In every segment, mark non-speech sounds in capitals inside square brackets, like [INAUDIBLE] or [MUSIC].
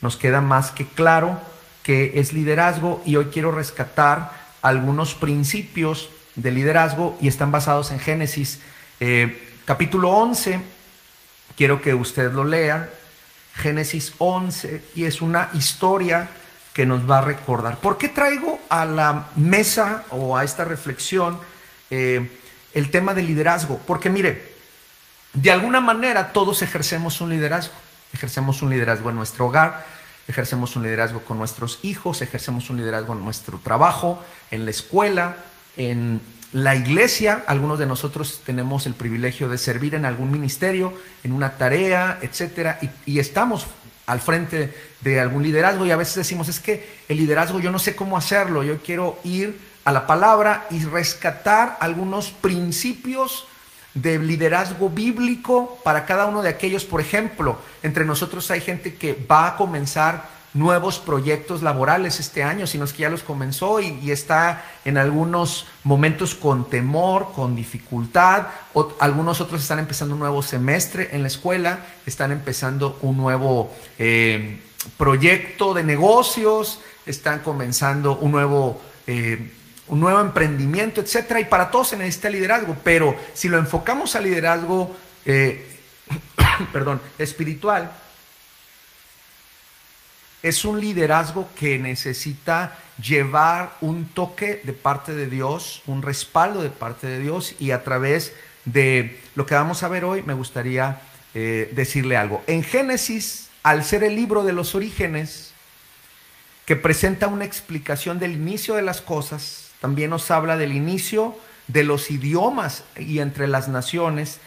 nos queda más que claro que es liderazgo y hoy quiero rescatar algunos principios de liderazgo y están basados en Génesis eh, capítulo 11. Quiero que usted lo lea. Génesis 11 y es una historia que nos va a recordar. ¿Por qué traigo a la mesa o a esta reflexión eh, el tema del liderazgo? Porque mire, de alguna manera todos ejercemos un liderazgo. Ejercemos un liderazgo en nuestro hogar, ejercemos un liderazgo con nuestros hijos, ejercemos un liderazgo en nuestro trabajo, en la escuela, en la iglesia. Algunos de nosotros tenemos el privilegio de servir en algún ministerio, en una tarea, etcétera, y, y estamos al frente de algún liderazgo y a veces decimos, es que el liderazgo yo no sé cómo hacerlo, yo quiero ir a la palabra y rescatar algunos principios de liderazgo bíblico para cada uno de aquellos. Por ejemplo, entre nosotros hay gente que va a comenzar nuevos proyectos laborales este año, sino es que ya los comenzó y, está en algunos momentos con temor, con dificultad, o, algunos otros están empezando un nuevo semestre en la escuela, están empezando un nuevo eh, proyecto de negocios, están comenzando un nuevo... Eh, un nuevo emprendimiento, etcétera, y para todos se necesita liderazgo, pero si lo enfocamos al liderazgo, eh, [COUGHS] perdón, espiritual, es un liderazgo que necesita llevar un toque de parte de Dios, un respaldo de parte de Dios y a través de lo que vamos a ver hoy me gustaría eh, decirle algo. En Génesis, al ser el libro de los orígenes, que presenta una explicación del inicio de las cosas, también nos habla del inicio de los idiomas y entre las naciones,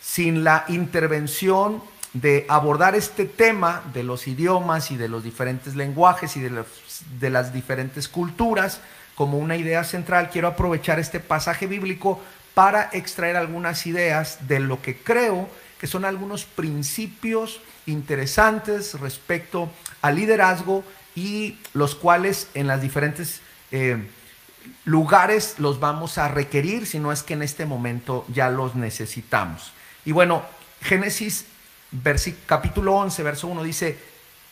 sin la intervención de abordar este tema de los idiomas y de los diferentes lenguajes y de, las diferentes culturas como una idea central, quiero aprovechar este pasaje bíblico para extraer algunas ideas de lo que creo que son algunos principios interesantes respecto al liderazgo y los cuales en las diferentes eh, lugares los vamos a requerir, si no es que en este momento ya los necesitamos. Y bueno, Génesis capítulo 11, verso 1 dice,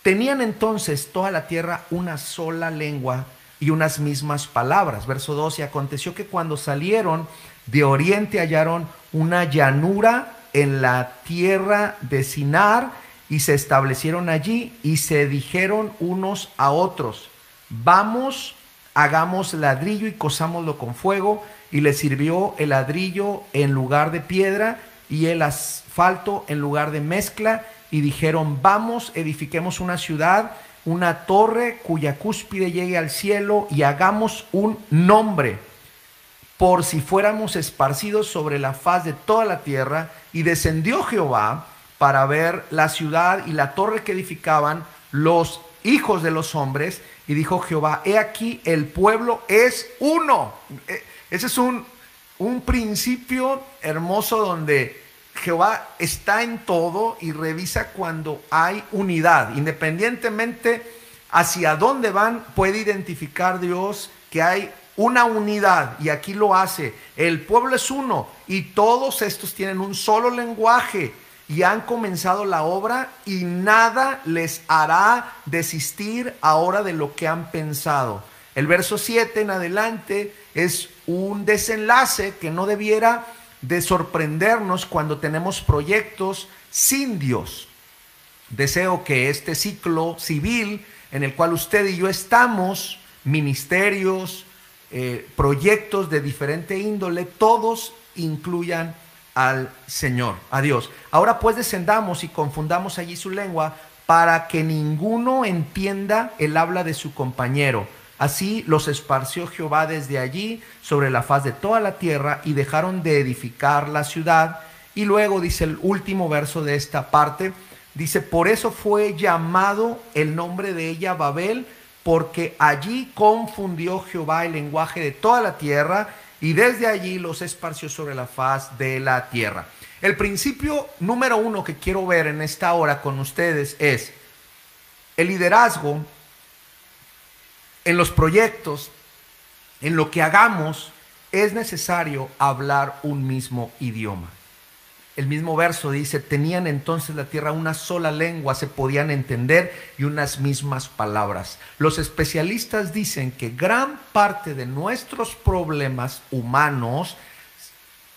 tenían entonces toda la tierra una sola lengua y unas mismas palabras. Verso 2, y aconteció que cuando salieron de oriente hallaron una llanura en la tierra de Sinar y se establecieron allí y se dijeron unos a otros, vamos hagamos ladrillo y cosámoslo con fuego, y le sirvió el ladrillo en lugar de piedra y el asfalto en lugar de mezcla, y dijeron, vamos, edifiquemos una ciudad, una torre cuya cúspide llegue al cielo, y hagamos un nombre, por si fuéramos esparcidos sobre la faz de toda la tierra, y descendió Jehová para ver la ciudad y la torre que edificaban los hijos de los hombres, y dijo Jehová, he aquí el pueblo es uno. E, ese es un, un principio hermoso donde Jehová está en todo y revisa cuando hay unidad. Independientemente hacia dónde van, puede identificar Dios que hay una unidad y aquí lo hace. El pueblo es uno y todos estos tienen un solo lenguaje y han comenzado la obra y nada les hará desistir ahora de lo que han pensado. El verso 7 en adelante es un desenlace que no debiera de sorprendernos cuando tenemos proyectos sin Dios. Deseo que este ciclo civil en el cual usted y yo estamos, ministerios, eh, proyectos de diferente índole, todos incluyan al Señor, a Dios. Ahora pues descendamos y confundamos allí su lengua para que ninguno entienda el habla de su compañero. Así los esparció Jehová desde allí sobre la faz de toda la tierra y dejaron de edificar la ciudad. Y luego dice el último verso de esta parte, dice, por eso fue llamado el nombre de ella Babel, porque allí confundió Jehová el lenguaje de toda la tierra y desde allí los esparció sobre la faz de la tierra. El principio número uno que quiero ver en esta hora con ustedes es el liderazgo en los proyectos, en lo que hagamos, es necesario hablar un mismo idioma. El mismo verso dice, tenían entonces la tierra una sola lengua, se podían entender y unas mismas palabras. Los especialistas dicen que gran parte de nuestros problemas humanos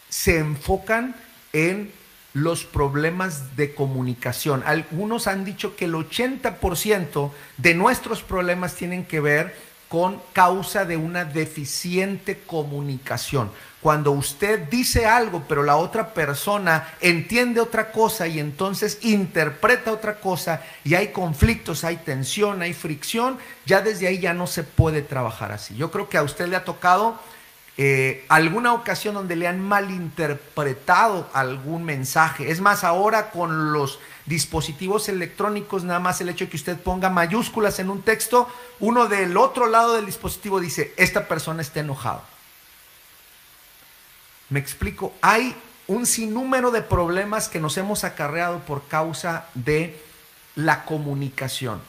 se enfocan en los problemas de comunicación. Algunos han dicho que el 80% de nuestros problemas tienen que ver con causa de una deficiente comunicación. Cuando usted dice algo, pero la otra persona entiende otra cosa y entonces interpreta otra cosa y hay conflictos, hay tensión, hay fricción, ya desde ahí ya no se puede trabajar así. Yo creo que a usted le ha tocado eh, alguna ocasión donde le han malinterpretado algún mensaje. Es más, ahora con los dispositivos electrónicos, nada más el hecho de que usted ponga mayúsculas en un texto, uno del otro lado del dispositivo dice, esta persona está enojada. Me explico, hay un sinnúmero de problemas que nos hemos acarreado por causa de la comunicación.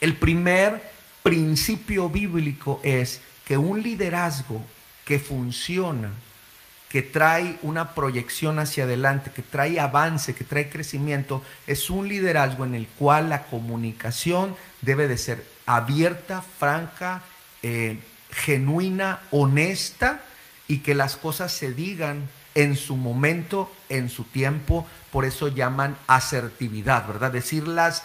El primer principio bíblico es que un liderazgo que funciona, que trae una proyección hacia adelante, que trae avance, que trae crecimiento, es un liderazgo en el cual la comunicación debe de ser abierta, franca, eh, genuina, honesta y que las cosas se digan en su momento, en su tiempo, por eso llaman asertividad, ¿verdad? Decir las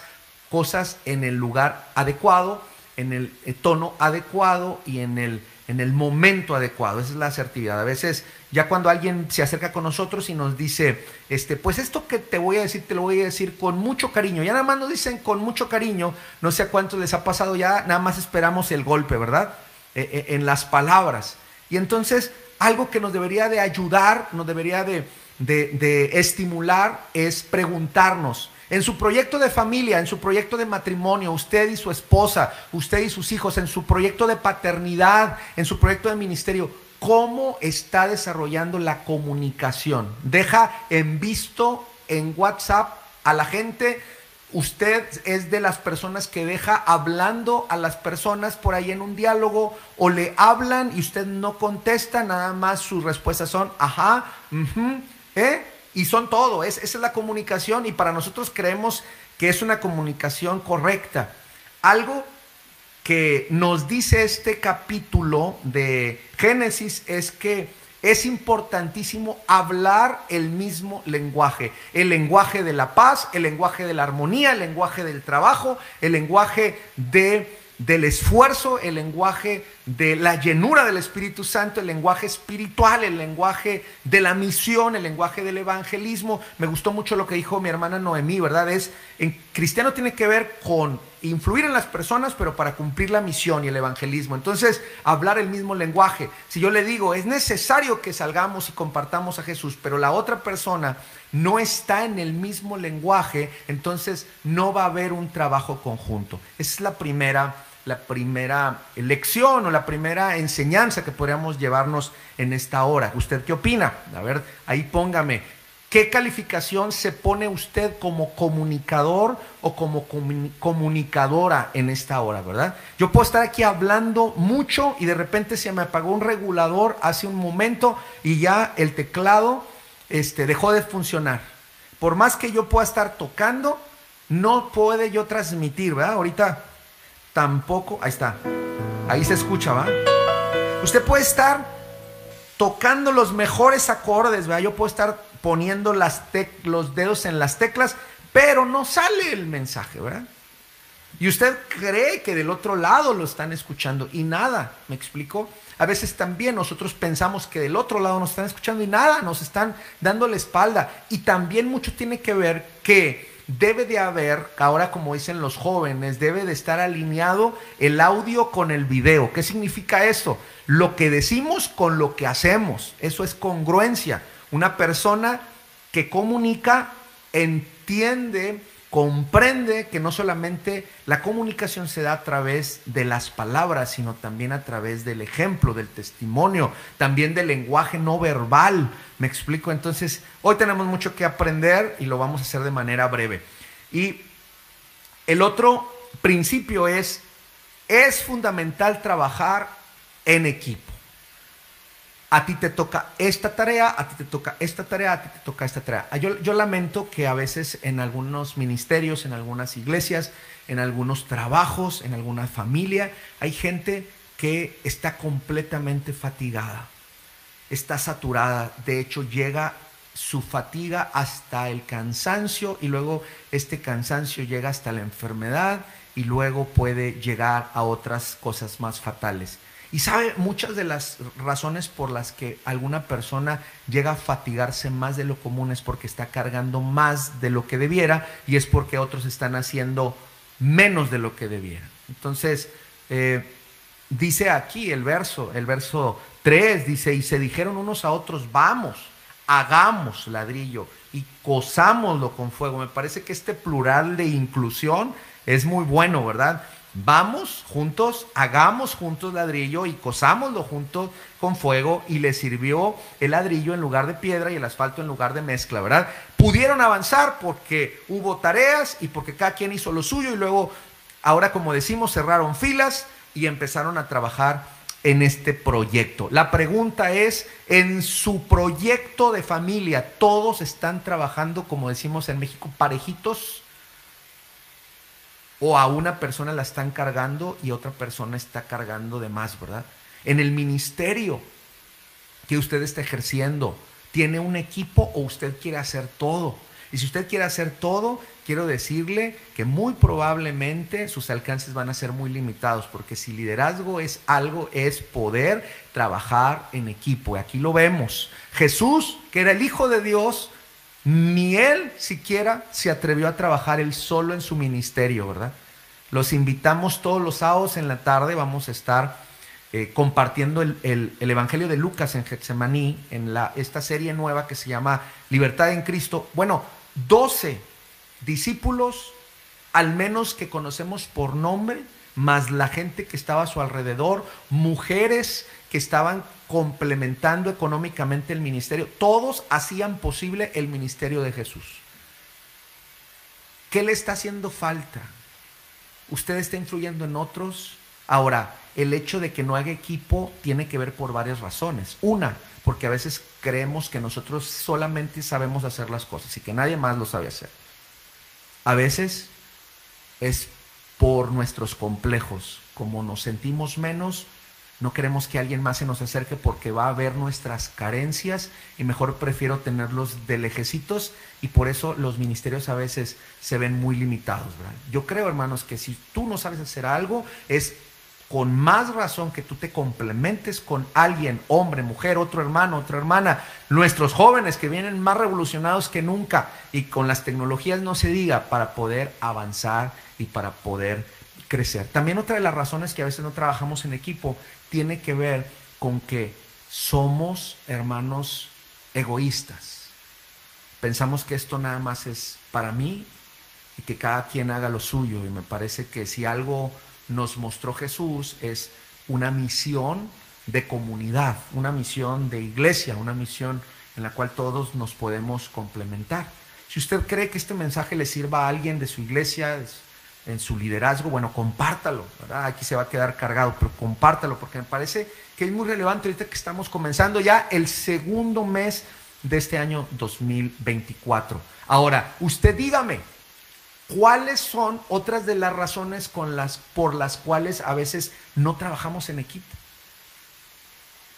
cosas en el lugar adecuado, en el eh, tono adecuado y en el en el momento adecuado. Esa es la asertividad. A veces, ya cuando alguien se acerca con nosotros y nos dice, este, pues esto que te voy a decir, te lo voy a decir con mucho cariño. Ya nada más nos dicen con mucho cariño, no sé a cuántos les ha pasado, ya nada más esperamos el golpe, ¿verdad? E, e, en las palabras. Y entonces, algo que nos debería de ayudar, nos debería de, de estimular, es preguntarnos, en su proyecto de familia, en su proyecto de matrimonio, usted y su esposa, usted y sus hijos, en su proyecto de paternidad, en su proyecto de ministerio, ¿cómo está desarrollando la comunicación? Deja en visto en WhatsApp a la gente. Usted es de las personas que deja hablando a las personas por ahí en un diálogo o le hablan y usted no contesta, nada más sus respuestas son, ajá, ¿eh? Y son todo, es, esa es la comunicación y para nosotros creemos que es una comunicación correcta. Algo que nos dice este capítulo de Génesis es que es importantísimo hablar el mismo lenguaje, el lenguaje de la paz, el lenguaje de la armonía, el lenguaje del trabajo, el lenguaje de del esfuerzo, el lenguaje de la llenura del Espíritu Santo, el lenguaje espiritual, el lenguaje de la misión, el lenguaje del evangelismo. Me gustó mucho lo que dijo mi hermana Noemí, ¿verdad? Es, en cristiano tiene que ver con influir en las personas, pero para cumplir la misión y el evangelismo. Entonces, hablar el mismo lenguaje. Si yo le digo, es necesario que salgamos y compartamos a Jesús, pero la otra persona no está en el mismo lenguaje, entonces no va a haber un trabajo conjunto. Esa es la primera la primera lección o la primera enseñanza que podríamos llevarnos en esta hora. ¿Usted qué opina? A ver, ahí póngame. ¿Qué calificación se pone usted como comunicador o como comunicadora en esta hora, verdad? Yo puedo estar aquí hablando mucho y de repente se me apagó un regulador hace un momento y ya el teclado este, dejó de funcionar. Por más que yo pueda estar tocando, no puede yo transmitir, ¿verdad? Ahorita tampoco, ahí está, ahí se escucha, ¿va? Usted puede estar tocando los mejores acordes, ¿verdad? Yo puedo estar poniendo los dedos en las teclas, pero no sale el mensaje, ¿verdad? Y usted cree que del otro lado lo están escuchando y nada, ¿me explico? A veces también nosotros pensamos que del otro lado nos están escuchando y nada, nos están dando la espalda. Y también mucho tiene que ver que debe de haber, ahora como dicen los jóvenes, debe de estar alineado el audio con el video. ¿Qué significa esto? Lo que decimos con lo que hacemos. Eso es congruencia. Una persona que comunica entiende, comprende que no solamente la comunicación se da a través de las palabras, sino también a través del ejemplo, del testimonio, también del lenguaje no verbal. ¿Me explico? Entonces, hoy tenemos mucho que aprender y lo vamos a hacer de manera breve. Y el otro principio es, es fundamental trabajar en equipo. A ti te toca esta tarea, a ti te toca esta tarea, a ti te toca esta tarea. Yo, yo lamento que a veces en algunos ministerios, en algunas iglesias, en algunos trabajos, en alguna familia, hay gente que está completamente fatigada, está saturada, de hecho llega su fatiga hasta el cansancio y luego este cansancio llega hasta la enfermedad y luego puede llegar a otras cosas más fatales. Y sabe muchas de las razones por las que alguna persona llega a fatigarse más de lo común es porque está cargando más de lo que debiera y es porque otros están haciendo menos de lo que debieran. Entonces, eh, dice aquí el verso, el verso 3, dice, y se dijeron unos a otros, vamos, hagamos ladrillo y cosámoslo con fuego. Me parece que este plural de inclusión es muy bueno, ¿verdad? Vamos juntos, hagamos juntos ladrillo y cosámoslo juntos con fuego y le sirvió el ladrillo en lugar de piedra y el asfalto en lugar de mezcla, ¿verdad? Pudieron avanzar porque hubo tareas y porque cada quien hizo lo suyo y luego, ahora como decimos, cerraron filas y empezaron a trabajar en este proyecto. La pregunta es, en su proyecto de familia, ¿todos están trabajando, como decimos en México, parejitos? O a una persona la están cargando y otra persona está cargando de más, ¿verdad? En el ministerio que usted está ejerciendo, ¿tiene un equipo o usted quiere hacer todo? Y si usted quiere hacer todo, quiero decirle que muy probablemente sus alcances van a ser muy limitados, porque si liderazgo es algo, es poder trabajar en equipo. Y aquí lo vemos. Jesús, que era el Hijo de Dios, ni él siquiera se atrevió a trabajar él solo en su ministerio, ¿verdad? Los invitamos todos los sábados en la tarde, vamos a estar eh, compartiendo el, Evangelio de Lucas en Getsemaní, en la, esta serie nueva que se llama Libertad en Cristo. Bueno, 12 discípulos, al menos que conocemos por nombre, más la gente que estaba a su alrededor, mujeres que estaban complementando económicamente el ministerio. Todos hacían posible el ministerio de Jesús. ¿Qué le está haciendo falta? ¿Usted está influyendo en otros? Ahora, el hecho de que no haga equipo tiene que ver por varias razones. Una, porque a veces creemos que nosotros solamente sabemos hacer las cosas y que nadie más lo sabe hacer. A veces es por nuestros complejos. Como nos sentimos menos, no queremos que alguien más se nos acerque porque va a ver nuestras carencias y mejor prefiero tenerlos de lejecitos y por eso los ministerios a veces se ven muy limitados. Yo creo, hermanos, que si tú no sabes hacer algo, es con más razón que tú te complementes con alguien, hombre, mujer, otro hermano, otra hermana, nuestros jóvenes que vienen más revolucionados que nunca y con las tecnologías no se diga para poder avanzar y para poder crecer. También otra de las razones que a veces no trabajamos en equipo tiene que ver con que somos hermanos egoístas. Pensamos que esto nada más es para mí y que cada quien haga lo suyo. Y me parece que si algo nos mostró Jesús es una misión de comunidad, una misión de iglesia, una misión en la cual todos nos podemos complementar. Si usted cree que este mensaje le sirva a alguien de su iglesia, en su liderazgo, bueno, compártalo, Aquí se va a quedar cargado, pero compártalo porque me parece que es muy relevante ahorita que estamos comenzando ya el segundo mes de este año 2024. Ahora, usted dígame, ¿cuáles son otras de las razones con las, por las cuales a veces no trabajamos en equipo?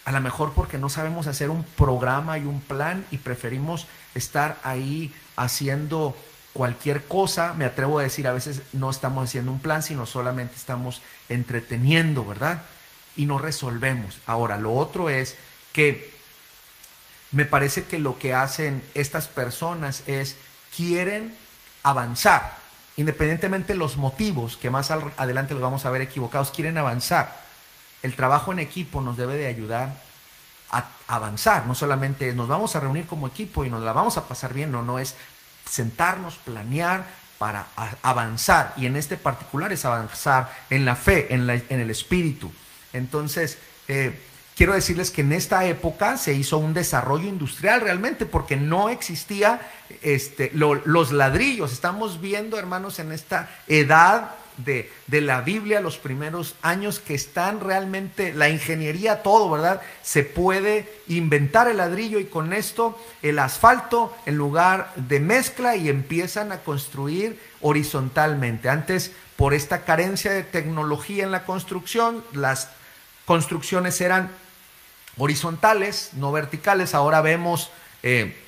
A lo mejor porque no sabemos hacer un programa y un plan y preferimos estar ahí haciendo cualquier cosa, me atrevo a decir, a veces no estamos haciendo un plan, sino solamente estamos entreteniendo, ¿verdad? Y no resolvemos. Ahora, lo otro es que me parece que lo que hacen estas personas es, quieren avanzar, independientemente de los motivos, que más adelante los vamos a ver equivocados, quieren avanzar. El trabajo en equipo nos debe de ayudar a avanzar, no solamente nos vamos a reunir como equipo y nos la vamos a pasar bien, no, no es sentarnos, planear para avanzar. Y en este particular es avanzar en la fe, en, el espíritu. Entonces, eh, quiero decirles que en esta época se hizo un desarrollo industrial realmente porque no existía este, los ladrillos. Estamos viendo, hermanos, en esta edad de, la Biblia, los primeros años que están realmente, la ingeniería, todo, ¿verdad? Se puede inventar el ladrillo y con esto el asfalto en lugar de mezcla y empiezan a construir horizontalmente. Antes, por esta carencia de tecnología en la construcción, las construcciones eran horizontales, no verticales. Ahora vemos... Eh,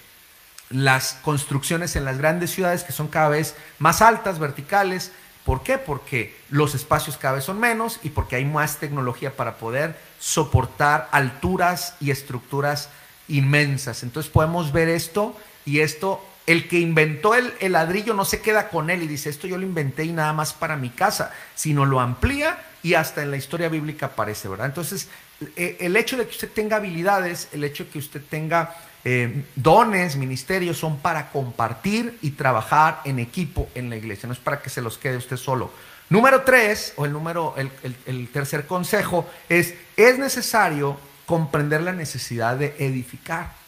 las construcciones en las grandes ciudades que son cada vez más altas, verticales. ¿Por qué? Porque los espacios cada vez son menos y porque hay más tecnología para poder soportar alturas y estructuras inmensas. Entonces podemos ver esto y esto, el que inventó el, ladrillo no se queda con él y dice, esto yo lo inventé y nada más para mi casa, sino lo amplía y hasta en la historia bíblica aparece, ¿verdad? Entonces, e, el hecho de que usted tenga habilidades, el hecho de que usted tenga eh, dones, ministerios son para compartir y trabajar en equipo en la iglesia, no es para que se los quede usted solo. Número tres, o el número, el, tercer consejo es, es necesario comprender la necesidad de edificar,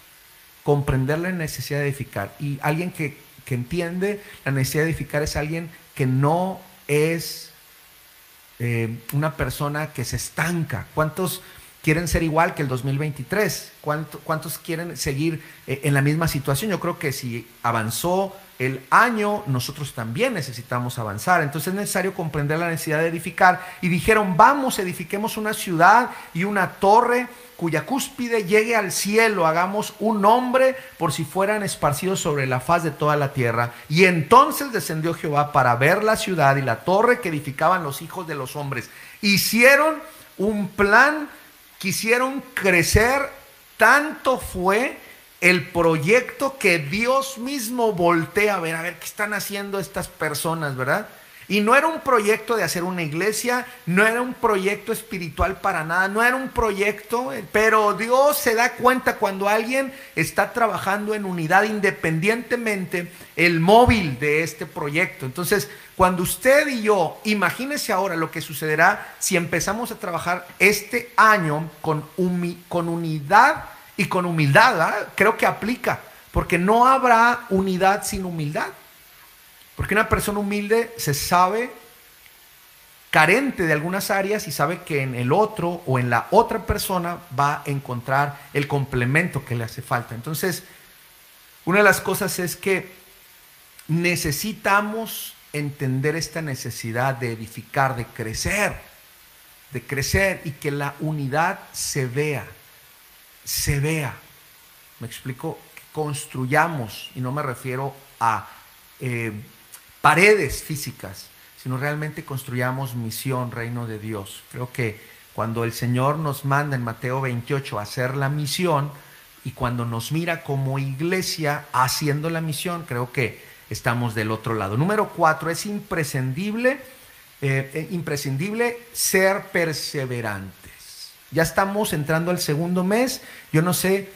comprender la necesidad de edificar. Y alguien que, que entiende la necesidad de edificar es alguien que no es eh, una persona que se estanca. ¿Cuántos quieren ser igual que el 2023? ¿Cuántos quieren seguir eh, en la misma situación? Yo creo que si avanzó el año, nosotros también necesitamos avanzar. Entonces es necesario comprender la necesidad de edificar. Y dijeron, vamos, edifiquemos una ciudad y una torre cuya cúspide llegue al cielo, hagamos un nombre por si fueran esparcidos sobre la faz de toda la tierra. Y entonces descendió Jehová para ver la ciudad y la torre que edificaban los hijos de los hombres. Hicieron un plan quisieron crecer, tanto fue el proyecto que Dios mismo voltea a ver, a ver qué están haciendo estas personas, ¿verdad? Y no era un proyecto de hacer una iglesia, no era un proyecto espiritual para nada, no era un proyecto, pero Dios se da cuenta cuando alguien está trabajando en unidad independientemente el móvil de este proyecto. Entonces, cuando usted y yo, imagínese ahora lo que sucederá si empezamos a trabajar este año con, con unidad y con humildad, creo que aplica, porque no habrá unidad sin humildad. Porque una persona humilde se sabe carente de algunas áreas y sabe que en el otro o en la otra persona va a encontrar el complemento que le hace falta. Entonces, una de las cosas es que necesitamos entender esta necesidad de edificar, de crecer, de crecer y que la unidad se vea, se vea. Me explico, construyamos, y no me refiero a eh, paredes físicas, sino realmente construyamos misión, reino de Dios. Creo que cuando el Señor nos manda en Mateo 28 a hacer la misión y cuando nos mira como iglesia haciendo la misión, creo que estamos del otro lado. Número cuatro, es imprescindible, eh, eh, imprescindible ser perseverantes. Ya estamos entrando al segundo mes. Yo no sé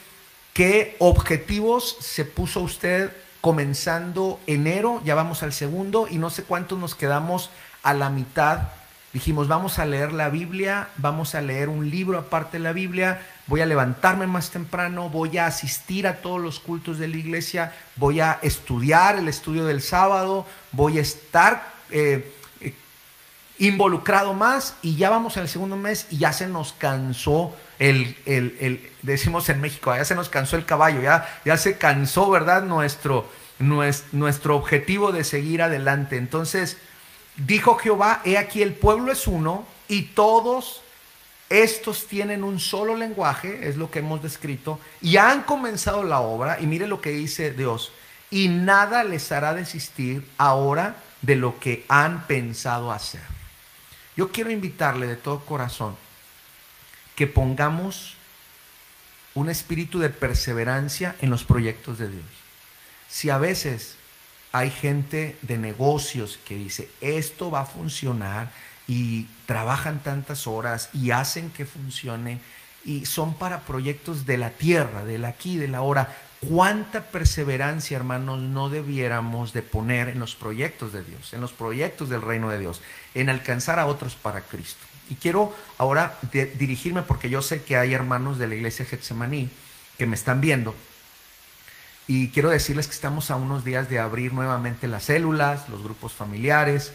qué objetivos se puso usted comenzando enero, ya vamos al segundo y no sé cuántos nos quedamos a la mitad. Dijimos, vamos a leer la Biblia, vamos a leer un libro aparte de la Biblia, voy a levantarme más temprano, voy a asistir a todos los cultos de la iglesia, voy a estudiar el estudio del sábado, voy a estar eh, involucrado más y ya vamos al segundo mes y ya se nos cansó el, el, decimos en México, ya se nos cansó el caballo, ya, ya se cansó, ¿verdad? Nuestro, nuestro objetivo de seguir adelante. Entonces, dijo Jehová, he aquí el pueblo es uno y todos estos tienen un solo lenguaje, es lo que hemos descrito, y han comenzado la obra, y mire lo que dice Dios, y nada les hará desistir ahora de lo que han pensado hacer. Yo quiero invitarle de todo corazón que pongamos un espíritu de perseverancia en los proyectos de Dios. Si a veces hay gente de negocios que dice, esto va a funcionar y trabajan tantas horas y hacen que funcione y son para proyectos de la tierra, del aquí, de la hora. ¿Cuánta perseverancia, hermanos, no debiéramos de poner en los proyectos de Dios, en los proyectos del reino de Dios, en alcanzar a otros para Cristo? Y quiero ahora dirigirme, porque yo sé que hay hermanos de la iglesia Getsemaní que me están viendo, y quiero decirles que estamos a unos días de abrir nuevamente las células, los grupos familiares,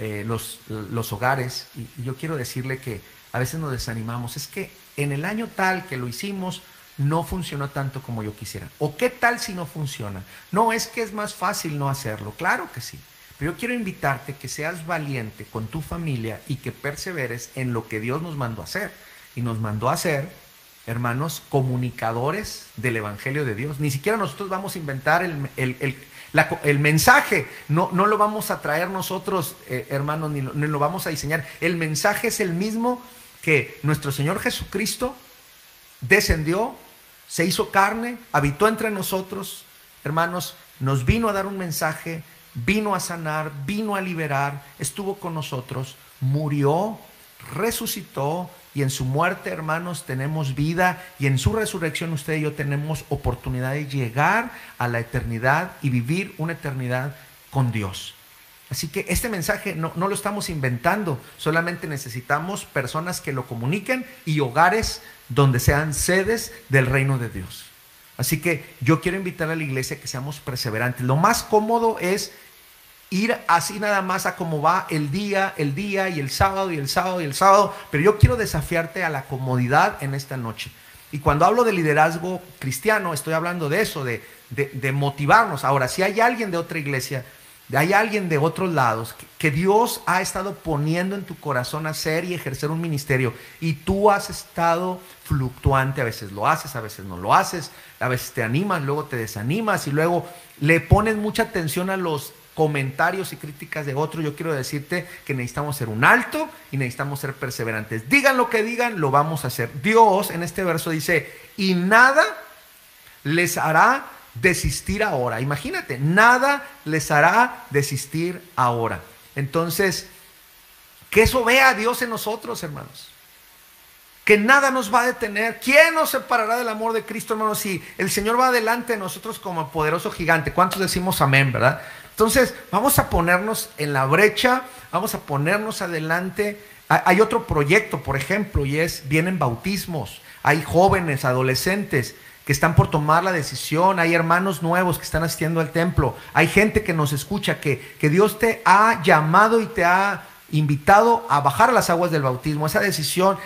eh, los, los hogares. Y, yo quiero decirle que a veces nos desanimamos. Es que en el año tal que lo hicimos, no funcionó tanto como yo quisiera. ¿O qué tal si no funciona? No, es que es más fácil no hacerlo. Claro que sí. Pero yo quiero invitarte que seas valiente con tu familia y que perseveres en lo que Dios nos mandó a hacer. Y nos mandó a hacer, hermanos, comunicadores del Evangelio de Dios. Ni siquiera nosotros vamos a inventar el, el mensaje no, no, lo vamos a traer nosotros, eh, hermanos, ni lo, vamos a diseñar. El mensaje es el mismo que nuestro Señor Jesucristo descendió, se hizo carne, habitó entre nosotros, hermanos, nos vino a dar un mensaje, vino a sanar, vino a liberar, estuvo con nosotros, murió, resucitó, y en su muerte, hermanos, tenemos vida y en su resurrección usted y yo tenemos oportunidad de llegar a la eternidad y vivir una eternidad con Dios. Así que este mensaje no, lo estamos inventando, solamente necesitamos personas que lo comuniquen y hogares donde sean sedes del reino de Dios. Así que yo quiero invitar a la iglesia que seamos perseverantes. Lo más cómodo es ir así nada más a cómo va el día, el día y el sábado y el sábado y el sábado, pero yo quiero desafiarte a la comodidad en esta noche. Y cuando hablo de liderazgo cristiano, estoy hablando de eso, de, de, motivarnos. Ahora, si hay alguien de otra iglesia, hay alguien de otros lados que, Dios ha estado poniendo en tu corazón hacer y ejercer un ministerio y tú has estado fluctuante, a veces lo haces, a veces no lo haces, a veces te animas, luego te desanimas y luego le pones mucha atención a los comentarios y críticas de otro, yo quiero decirte que necesitamos ser un alto y necesitamos ser perseverantes. Digan lo que digan, lo vamos a hacer. Dios en este verso dice, y nada les hará desistir ahora. Imagínate, nada les hará desistir ahora. Entonces, que eso vea a Dios en nosotros, hermanos. Que nada nos va a detener. ¿Quién nos separará del amor de Cristo, hermanos? Si el Señor va adelante de nosotros como poderoso gigante. ¿Cuántos decimos amén, verdad? Entonces, vamos a ponernos en la brecha, vamos a ponernos adelante. Hay otro proyecto, por ejemplo, y es, vienen bautismos, hay jóvenes, adolescentes que están por tomar la decisión, hay hermanos nuevos que están asistiendo al templo, hay gente que nos escucha, que, que Dios te ha llamado y te ha invitado a bajar las aguas del bautismo, esa decisión,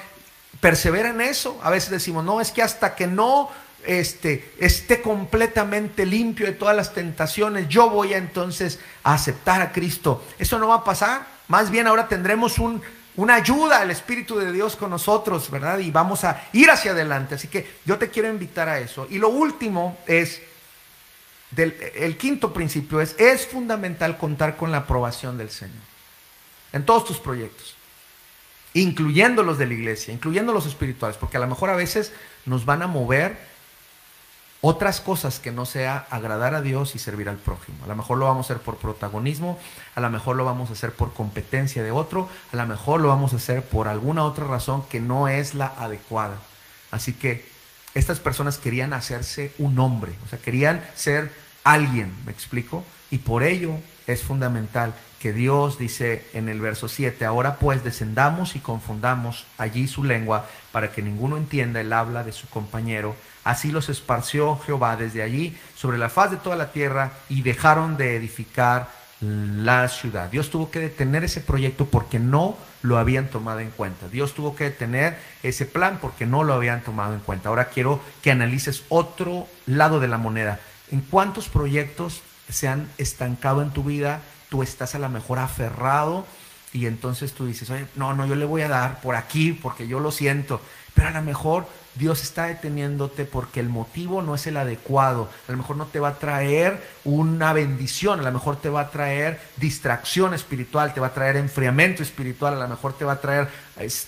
persevera en eso. A veces decimos, no, es que hasta que no este, esté completamente limpio de todas las tentaciones, yo voy a entonces a aceptar a Cristo. Eso no va a pasar. Más bien ahora tendremos un, una ayuda al Espíritu de Dios con nosotros, ¿verdad? Y vamos a ir hacia adelante. Así que yo te quiero invitar a eso. Y lo último es, el quinto principio es, es fundamental contar con la aprobación del Señor en todos tus proyectos incluyendo los de la iglesia, incluyendo los espirituales, porque a lo mejor a veces nos van a mover otras cosas que no sea agradar a Dios y servir al prójimo. A lo mejor lo vamos a hacer por protagonismo, a lo mejor lo vamos a hacer por competencia de otro, a lo mejor lo vamos a hacer por alguna otra razón que no es la adecuada. Así que estas personas querían hacerse un hombre, o sea, querían ser alguien, ¿me explico? Y por ello es fundamental que Dios dice en el verso 7, ahora pues descendamos y confundamos allí su lengua para que ninguno entienda el habla de su compañero Así los esparció Jehová desde allí sobre la faz de toda la tierra y dejaron de edificar la ciudad. Dios tuvo que detener ese proyecto porque no lo habían tomado en cuenta. Dios tuvo que detener ese plan porque no lo habían tomado en cuenta. Ahora quiero que analices otro lado de la moneda. ¿En cuántos proyectos se han estancado en tu vida? Tú estás a lo mejor aferrado y entonces tú dices, oye, no, no, yo le voy a dar por aquí porque yo lo siento. Pero a lo mejor Dios está deteniéndote porque el motivo no es el adecuado. A lo mejor no te va a traer una bendición, a lo mejor te va a traer distracción espiritual, te va a traer enfriamiento espiritual, a lo mejor te va a traer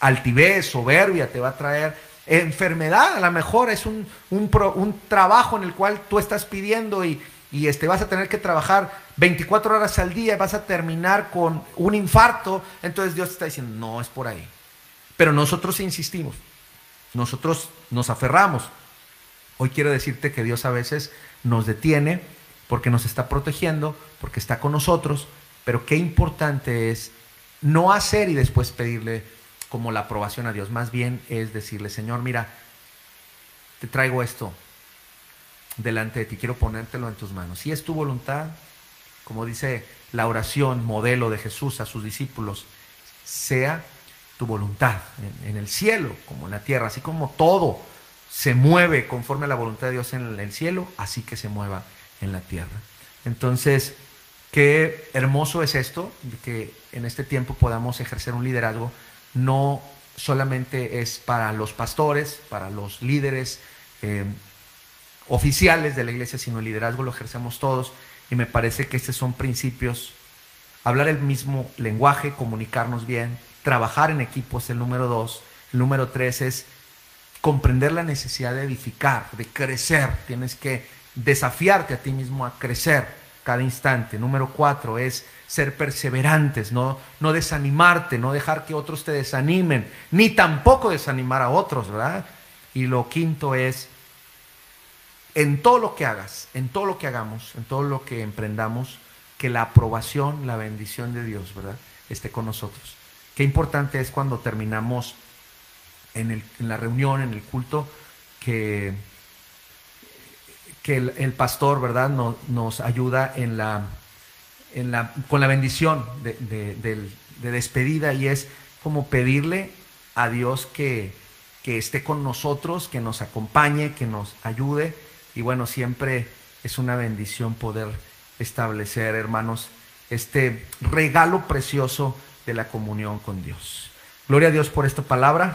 altivez, soberbia, te va a traer enfermedad, a lo mejor es un, un, trabajo en el cual tú estás pidiendo y, y este, vas a tener que trabajar 24 horas al día y vas a terminar con un infarto. Entonces Dios te está diciendo, no es por ahí. Pero nosotros insistimos nosotros nos aferramos. Hoy quiero decirte que Dios a veces nos detiene porque nos está protegiendo, porque está con nosotros, pero qué importante es no hacer y después pedirle como la aprobación a Dios. Más bien es decirle, Señor, mira, te traigo esto delante de ti, quiero ponértelo en tus manos. Si es tu voluntad, como dice la oración modelo de Jesús a sus discípulos, sea tu voluntad en, el cielo como en la tierra, así como todo se mueve conforme a la voluntad de Dios en el cielo, así que se mueva en la tierra. Entonces, qué hermoso es esto, que en este tiempo podamos ejercer un liderazgo, no solamente es para los pastores, para los líderes eh, oficiales de la iglesia, sino el liderazgo lo ejercemos todos. Y me parece que estos son principios, hablar el mismo lenguaje, comunicarnos bien, trabajar en equipo es el número dos. El número tres es comprender la necesidad de edificar, de crecer. Tienes que desafiarte a ti mismo a crecer cada instante. Número cuatro es ser perseverantes, no, no desanimarte, no dejar que otros te desanimen, ni tampoco desanimar a otros, ¿verdad? Y lo quinto es, en todo lo que hagas, en todo lo que hagamos, en todo lo que emprendamos, que la aprobación, la bendición de Dios, ¿verdad? Esté con nosotros. Qué importante es cuando terminamos en, la reunión, en el culto, que, que el, pastor, ¿verdad?, nos ayuda en la, con la bendición de, despedida y es como pedirle a Dios que esté con nosotros, que nos acompañe, que nos ayude. Y bueno, siempre es una bendición poder establecer, hermanos, este regalo precioso de la comunión con Dios. Gloria a Dios por esta palabra.